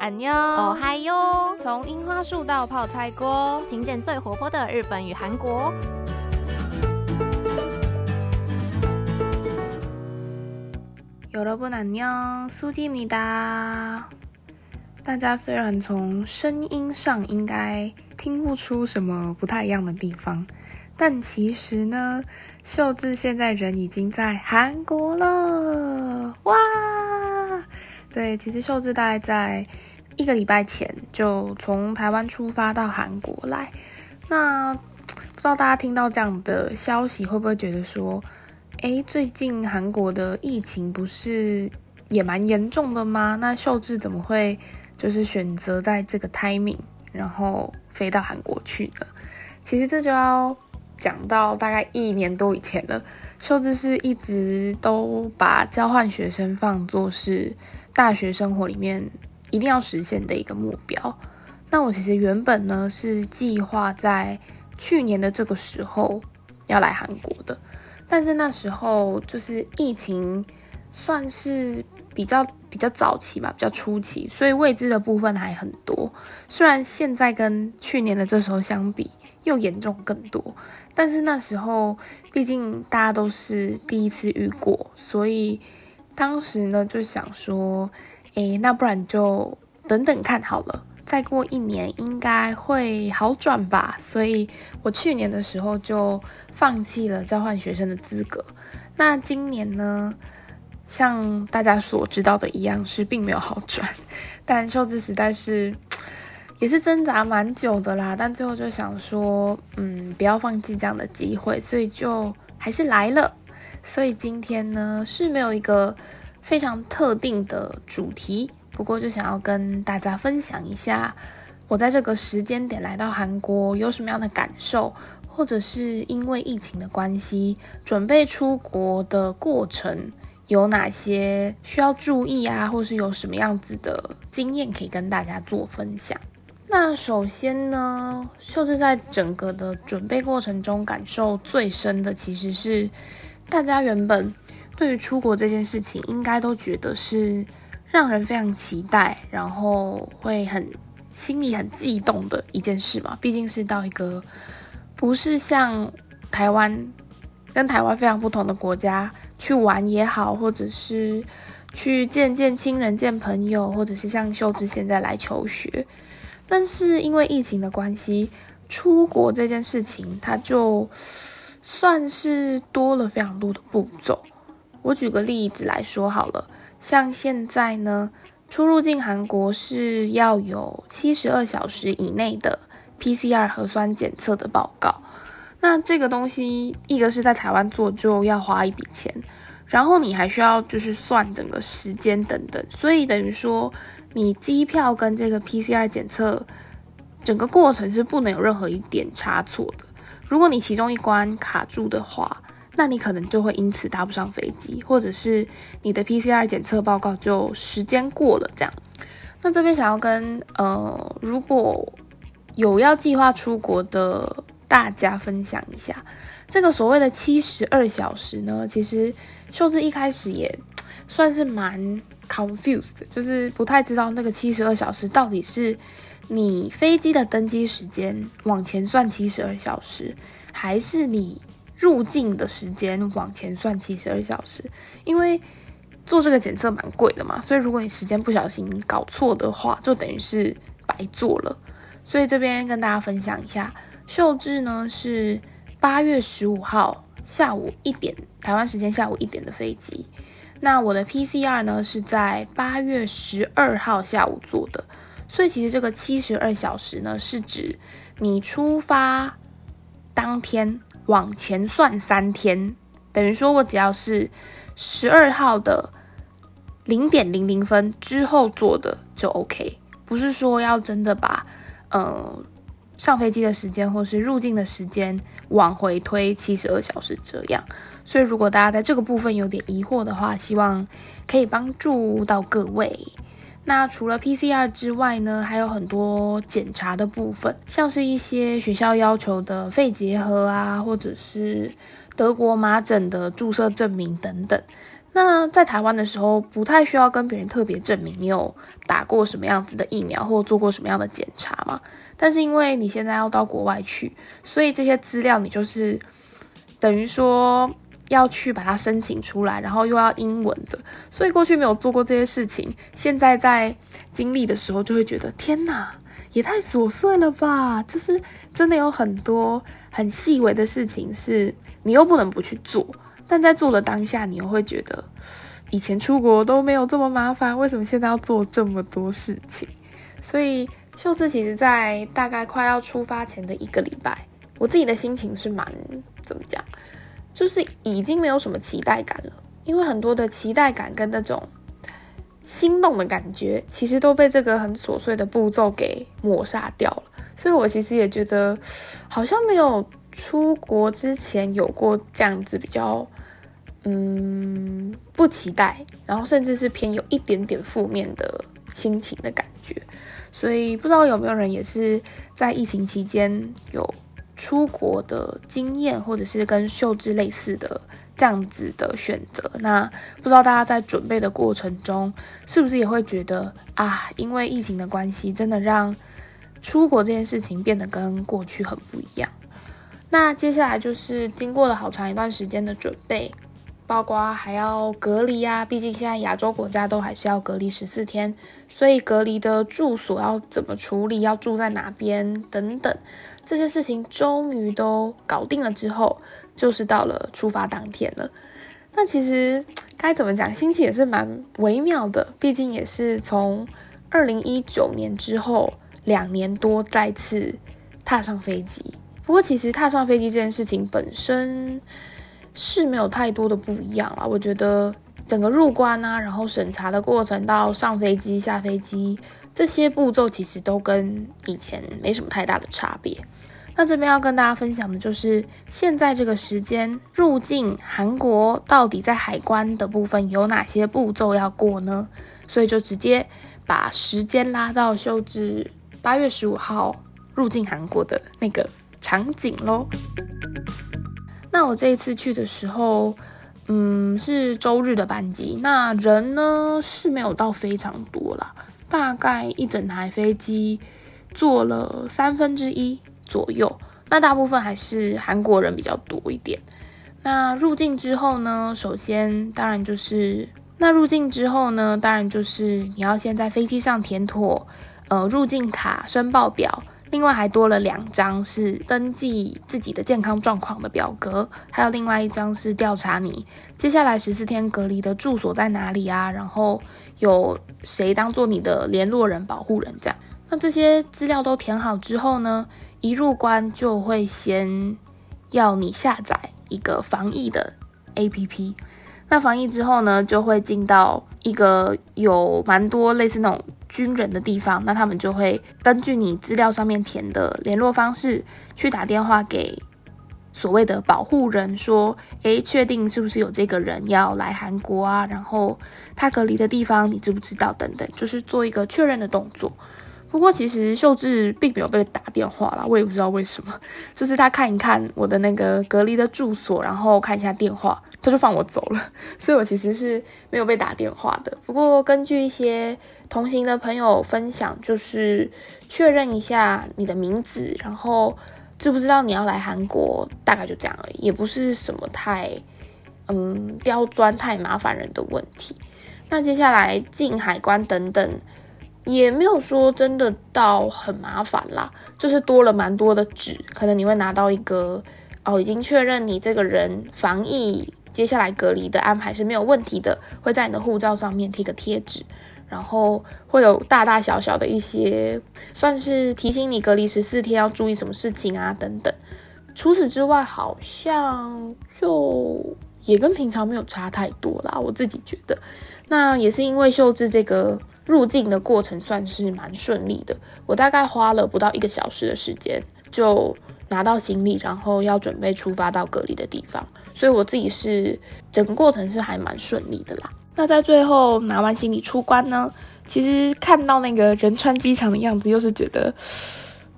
俺妞，哦嗨哟！从樱花树到泡菜锅，听见最活泼的日本与韩国。여러분안 녕， 苏记米哒。大家虽然从声音上应该听不出什么不太一样的地方，但其实呢，秀智现在人已经在韩国了，哇！对，其实秀智大概在一个礼拜前就从台湾出发到韩国来。那不知道大家听到这样的消息，会不会觉得说，诶，最近韩国的疫情不是也蛮严重的吗？那秀智怎么会就是选择在这个 timing，然后飞到韩国去呢？其实这就要讲到大概一年多以前了。秀智是一直都把交换学生放作是。大学生活里面一定要实现的一个目标。那我其实原本呢是计划在去年的这个时候要来韩国的，但是那时候就是疫情算是比较比较早期嘛，比较初期，所以未知的部分还很多。虽然现在跟去年的这时候相比又严重更多，但是那时候毕竟大家都是第一次遇过，所以。当时呢就想说，诶，那不然就等等看好了，再过一年应该会好转吧。所以我去年的时候就放弃了交换学生的资格。那今年呢，像大家所知道的一样，是并没有好转。但秀智实在是也是挣扎蛮久的啦，但最后就想说，嗯，不要放弃这样的机会，所以就还是来了。所以今天呢是没有一个非常特定的主题，不过就想要跟大家分享一下，我在这个时间点来到韩国有什么样的感受，或者是因为疫情的关系，准备出国的过程有哪些需要注意啊，或是有什么样子的经验可以跟大家做分享。那首先呢，就是在整个的准备过程中感受最深的，其实是。大家原本对于出国这件事情，应该都觉得是让人非常期待，然后会很心里很悸动的一件事嘛。毕竟是到一个不是像台湾跟台湾非常不同的国家去玩也好，或者是去见见亲人、见朋友，或者是像秀智现在来求学。但是因为疫情的关系，出国这件事情，它就。算是多了非常多的步骤。我举个例子来说好了，像现在呢，出入境韩国是要有七十二小时以内的 PCR 核酸检测的报告。那这个东西，一个是在台湾做就要花一笔钱，然后你还需要就是算整个时间等等，所以等于说你机票跟这个 PCR 检测整个过程是不能有任何一点差错的。如果你其中一关卡住的话，那你可能就会因此搭不上飞机，或者是你的 PCR 检测报告就时间过了这样。那这边想要跟呃，如果有要计划出国的大家分享一下，这个所谓的七十二小时呢，其实秀智一开始也算是蛮 confused，就是不太知道那个七十二小时到底是。你飞机的登机时间往前算七十二小时，还是你入境的时间往前算七十二小时？因为做这个检测蛮贵的嘛，所以如果你时间不小心搞错的话，就等于是白做了。所以这边跟大家分享一下，秀智呢是八月十五号下午一点，台湾时间下午一点的飞机。那我的 PCR 呢是在八月十二号下午做的。所以其实这个七十二小时呢，是指你出发当天往前算三天，等于说我只要是十二号的零点零零分之后做的就 OK，不是说要真的把呃上飞机的时间或是入境的时间往回推七十二小时这样。所以如果大家在这个部分有点疑惑的话，希望可以帮助到各位。那除了 PCR 之外呢，还有很多检查的部分，像是一些学校要求的肺结核啊，或者是德国麻疹的注射证明等等。那在台湾的时候，不太需要跟别人特别证明你有打过什么样子的疫苗或做过什么样的检查嘛。但是因为你现在要到国外去，所以这些资料你就是等于说要去把它申请出来，然后又要英文的，所以过去没有做过这些事情，现在在经历的时候就会觉得天哪，也太琐碎了吧！就是真的有很多很细微的事情是你又不能不去做。但在做的当下，你又会觉得以前出国都没有这么麻烦，为什么现在要做这么多事情？所以秀智其实，在大概快要出发前的一个礼拜，我自己的心情是蛮怎么讲，就是已经没有什么期待感了，因为很多的期待感跟那种心动的感觉，其实都被这个很琐碎的步骤给抹杀掉了。所以我其实也觉得，好像没有出国之前有过这样子比较。嗯，不期待，然后甚至是偏有一点点负面的心情的感觉，所以不知道有没有人也是在疫情期间有出国的经验，或者是跟秀智类似的这样子的选择。那不知道大家在准备的过程中，是不是也会觉得啊，因为疫情的关系，真的让出国这件事情变得跟过去很不一样。那接下来就是经过了好长一段时间的准备。包括还要隔离呀，毕竟现在亚洲国家都还是要隔离十四天，所以隔离的住所要怎么处理，要住在哪边等等，这些事情终于都搞定了之后，就是到了出发当天了。那其实该怎么讲，心情也是蛮微妙的，毕竟也是从二零一九年之后两年多再次踏上飞机。不过其实踏上飞机这件事情本身。是没有太多的不一样啦。我觉得整个入关啊，然后审查的过程到上飞机、下飞机这些步骤，其实都跟以前没什么太大的差别。那这边要跟大家分享的就是，现在这个时间入境韩国到底在海关的部分有哪些步骤要过呢？所以就直接把时间拉到秀至八月十五号入境韩国的那个场景喽。那我这一次去的时候，嗯，是周日的班机，那人呢是没有到非常多啦，大概一整台飞机坐了三分之一左右，那大部分还是韩国人比较多一点。那入境之后呢，首先当然就是那入境之后呢，当然就是你要先在飞机上填妥呃入境卡申报表。另外还多了两张是登记自己的健康状况的表格，还有另外一张是调查你接下来十四天隔离的住所在哪里啊，然后有谁当做你的联络人、保护人这样。那这些资料都填好之后呢，一入关就会先要你下载一个防疫的 APP。那防疫之后呢，就会进到一个有蛮多类似那种。军人的地方，那他们就会根据你资料上面填的联络方式，去打电话给所谓的保护人，说，诶，确定是不是有这个人要来韩国啊？然后他隔离的地方你知不知道？等等，就是做一个确认的动作。不过其实秀智并没有被打电话啦，我也不知道为什么，就是他看一看我的那个隔离的住所，然后看一下电话，他就放我走了，所以我其实是没有被打电话的。不过根据一些同行的朋友分享，就是确认一下你的名字，然后知不知道你要来韩国，大概就这样而已，也不是什么太嗯刁钻、太麻烦人的问题。那接下来进海关等等。也没有说真的到很麻烦啦，就是多了蛮多的纸，可能你会拿到一个哦，已经确认你这个人防疫接下来隔离的安排是没有问题的，会在你的护照上面贴个贴纸，然后会有大大小小的一些算是提醒你隔离十四天要注意什么事情啊等等。除此之外，好像就也跟平常没有差太多啦，我自己觉得。那也是因为秀智这个。入境的过程算是蛮顺利的，我大概花了不到一个小时的时间就拿到行李，然后要准备出发到隔离的地方，所以我自己是整个过程是还蛮顺利的啦。那在最后拿完行李出关呢，其实看到那个仁川机场的样子，又是觉得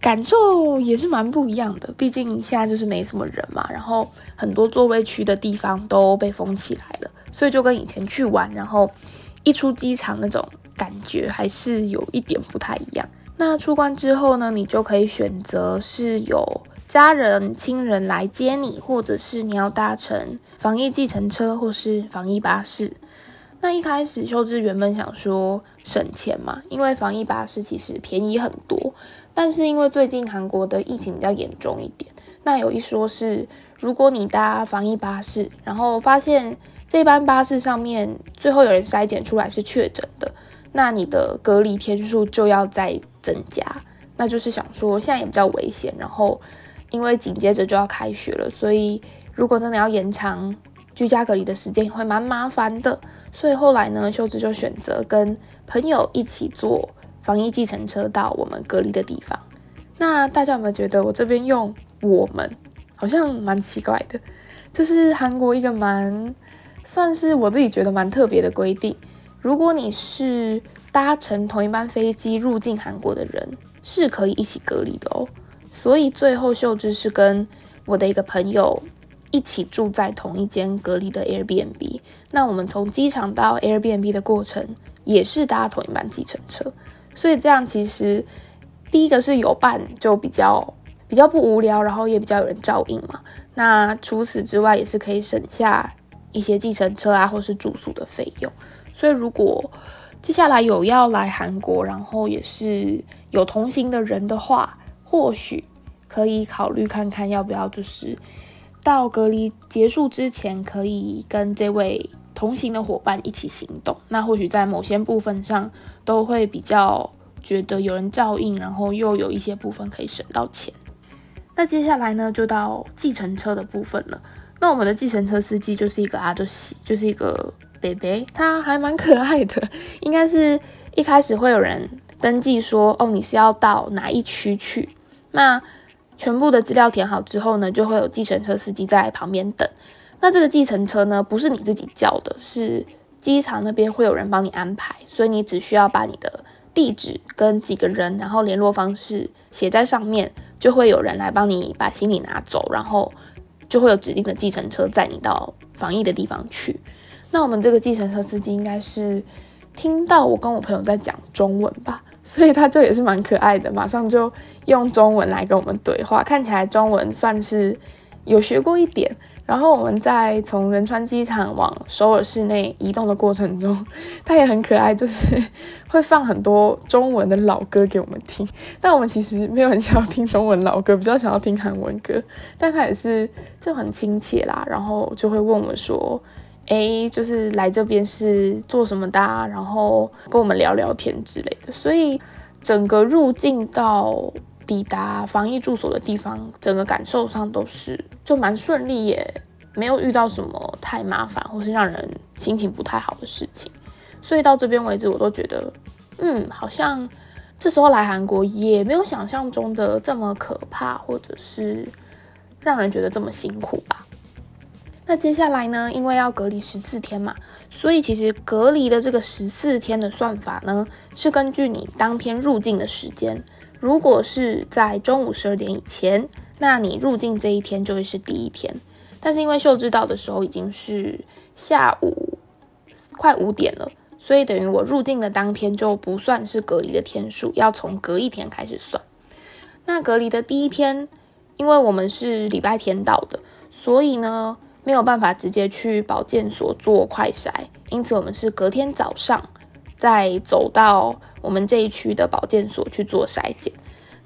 感受也是蛮不一样的。毕竟现在就是没什么人嘛，然后很多座位区的地方都被封起来了。所以就跟以前去玩，然后一出机场那种感觉还是有一点不太一样。那出关之后呢，你就可以选择是有家人、亲人来接你，或者是你要搭乘防疫计程车或是防疫巴士。那一开始秀智原本想说省钱嘛，因为防疫巴士其实便宜很多，但是因为最近韩国的疫情比较严重一点，那有一说是如果你搭防疫巴士，然后发现这班巴士上面最后有人筛检出来是确诊的，那你的隔离天数就要再增加。那就是想说现在也比较危险，然后因为紧接着就要开学了，所以如果真的要延长居家隔离的时间，也会蛮麻烦的。所以后来呢，秀智就选择跟朋友一起坐防疫计程车到我们隔离的地方。那大家有没有觉得我这边用我们好像蛮奇怪的？这是韩国一个蛮算是我自己觉得蛮特别的规定。如果你是搭乘同一班飞机入境韩国的人，是可以一起隔离的哦。所以最后秀智是跟我的一个朋友。一起住在同一间隔离的 Airbnb，那我们从机场到 Airbnb 的过程也是搭同一班计程车，所以这样其实第一个是有伴就比较比较不无聊，然后也比较有人照应嘛。那除此之外也是可以省下一些计程车啊或是住宿的费用。所以如果接下来有要来韩国，然后也是有同行的人的话，或许可以考虑看看要不要就是。到隔离结束之前，可以跟这位同行的伙伴一起行动。那或许在某些部分上都会比较觉得有人照应，然后又有一些部分可以省到钱。那接下来呢，就到计程车的部分了。那我们的计程车司机就是一个阿德西，就是一个 baby，他还蛮可爱的。应该是一开始会有人登记说，哦，你是要到哪一区去？那全部的资料填好之后呢，就会有计程车司机在旁边等。那这个计程车呢，不是你自己叫的，是机场那边会有人帮你安排，所以你只需要把你的地址跟几个人，然后联络方式写在上面，就会有人来帮你把行李拿走，然后就会有指定的计程车载你到防疫的地方去。那我们这个计程车司机应该是听到我跟我朋友在讲中文吧。所以他就也是蛮可爱的，马上就用中文来跟我们对话，看起来中文算是有学过一点。然后我们在从仁川机场往首尔市内移动的过程中，他也很可爱，就是会放很多中文的老歌给我们听。但我们其实没有很想要听中文老歌，比较想要听韩文歌。但他也是就很亲切啦，然后就会问我们说。哎，就是来这边是做什么的？然后跟我们聊聊天之类的。所以整个入境到抵达防疫住所的地方，整个感受上都是就蛮顺利，也没有遇到什么太麻烦或是让人心情不太好的事情。所以到这边为止，我都觉得，嗯，好像这时候来韩国也没有想象中的这么可怕，或者是让人觉得这么辛苦吧。那接下来呢？因为要隔离十四天嘛，所以其实隔离的这个十四天的算法呢，是根据你当天入境的时间。如果是在中午十二点以前，那你入境这一天就会是第一天。但是因为秀智到的时候已经是下午快五点了，所以等于我入境的当天就不算是隔离的天数，要从隔一天开始算。那隔离的第一天，因为我们是礼拜天到的，所以呢。没有办法直接去保健所做快筛，因此我们是隔天早上再走到我们这一区的保健所去做筛检。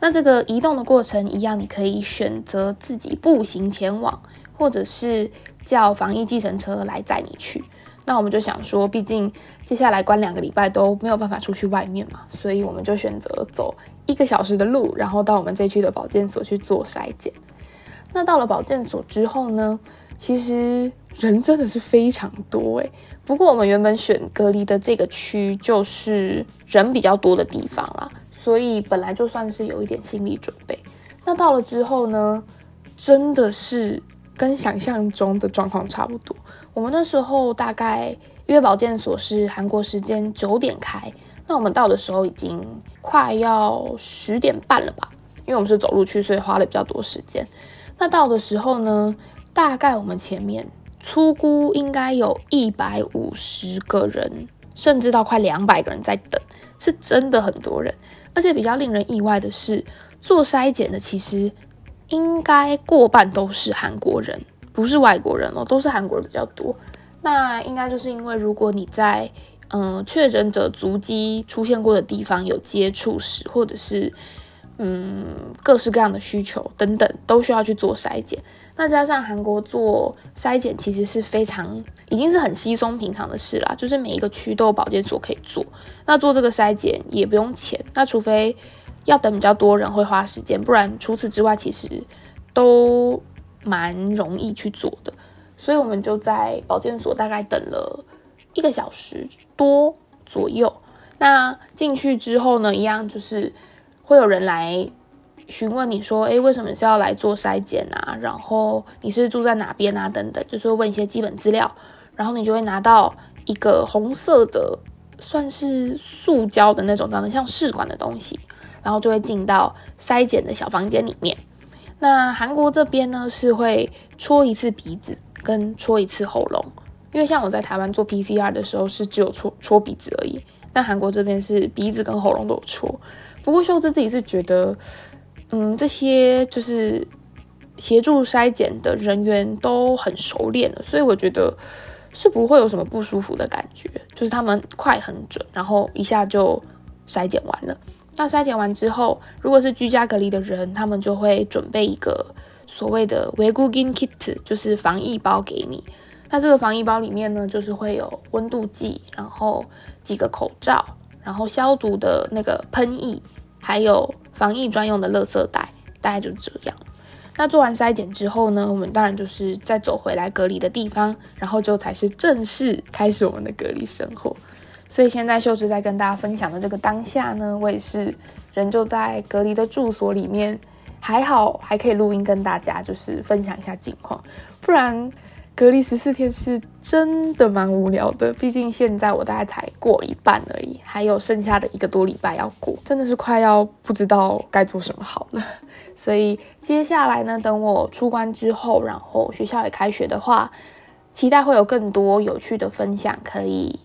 那这个移动的过程一样，你可以选择自己步行前往，或者是叫防疫计程车来载你去。那我们就想说，毕竟接下来关两个礼拜都没有办法出去外面嘛，所以我们就选择走一个小时的路，然后到我们这区的保健所去做筛检。那到了保健所之后呢？其实人真的是非常多诶，不过我们原本选隔离的这个区就是人比较多的地方啦，所以本来就算是有一点心理准备。那到了之后呢，真的是跟想象中的状况差不多。我们那时候大概因为保健所是韩国时间九点开，那我们到的时候已经快要十点半了吧？因为我们是走路去，所以花了比较多时间。那到的时候呢？大概我们前面粗估应该有一百五十个人，甚至到快两百个人在等，是真的很多人。而且比较令人意外的是，做筛检的其实应该过半都是韩国人，不是外国人哦，都是韩国人比较多。那应该就是因为如果你在嗯确诊者足迹出现过的地方有接触史，或者是嗯各式各样的需求等等，都需要去做筛检。那加上韩国做筛检其实是非常已经是很稀松平常的事啦，就是每一个区都有保健所可以做。那做这个筛检也不用钱，那除非要等比较多人会花时间，不然除此之外其实都蛮容易去做的。所以我们就在保健所大概等了一个小时多左右。那进去之后呢，一样就是会有人来询问你说，诶，为什么是要来做筛检啊？然后你是住在哪边啊？等等，就是问一些基本资料。然后你就会拿到一个红色的，算是塑胶的那种，长得像试管的东西，然后就会进到筛检的小房间里面。那韩国这边呢，是会戳一次鼻子。跟戳一次喉咙，因为像我在台湾做 PCR 的时候是只有戳戳鼻子而已，但韩国这边是鼻子跟喉咙都有戳。不过秀智自己是觉得，嗯，这些就是协助筛检的人员都很熟练了，所以我觉得是不会有什么不舒服的感觉，就是他们快很准，然后一下就筛检完了。那筛检完之后，如果是居家隔离的人，他们就会准备一个。所谓的维固金 kit 就是防疫包给你，那这个防疫包里面呢，就是会有温度计，然后几个口罩，然后消毒的那个喷液，还有防疫专用的垃圾袋，大概就这样。那做完筛检之后呢，我们当然就是再走回来隔离的地方，然后就才是正式开始我们的隔离生活。所以现在秀智在跟大家分享的这个当下呢，我也是人就在隔离的住所里面。还好还可以录音跟大家就是分享一下近况，不然隔离十四天是真的蛮无聊的。毕竟现在我大概才过一半而已，还有剩下的一个多礼拜要过，真的是快要不知道该做什么好了。所以接下来呢，等我出关之后，然后学校也开学的话，期待会有更多有趣的分享可以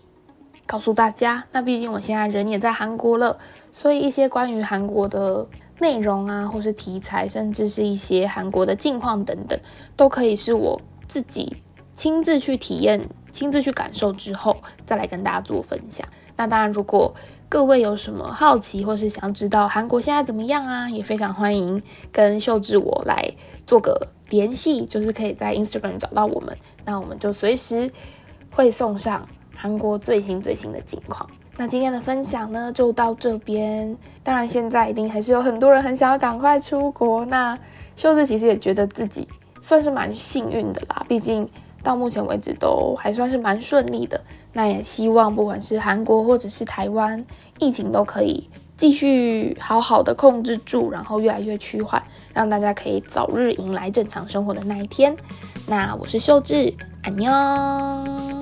告诉大家。那毕竟我现在人也在韩国了，所以一些关于韩国的。内容啊，或是题材，甚至是一些韩国的近况等等，都可以是我自己亲自去体验、亲自去感受之后，再来跟大家做分享。那当然，如果各位有什么好奇，或是想知道韩国现在怎么样啊，也非常欢迎跟秀智我来做个联系，就是可以在 Instagram 找到我们，那我们就随时会送上韩国最新最新的近况。那今天的分享呢，就到这边。当然，现在一定还是有很多人很想要赶快出国。那秀智其实也觉得自己算是蛮幸运的啦，毕竟到目前为止都还算是蛮顺利的。那也希望不管是韩国或者是台湾，疫情都可以继续好好的控制住，然后越来越趋缓，让大家可以早日迎来正常生活的那一天。那我是秀智，安妞。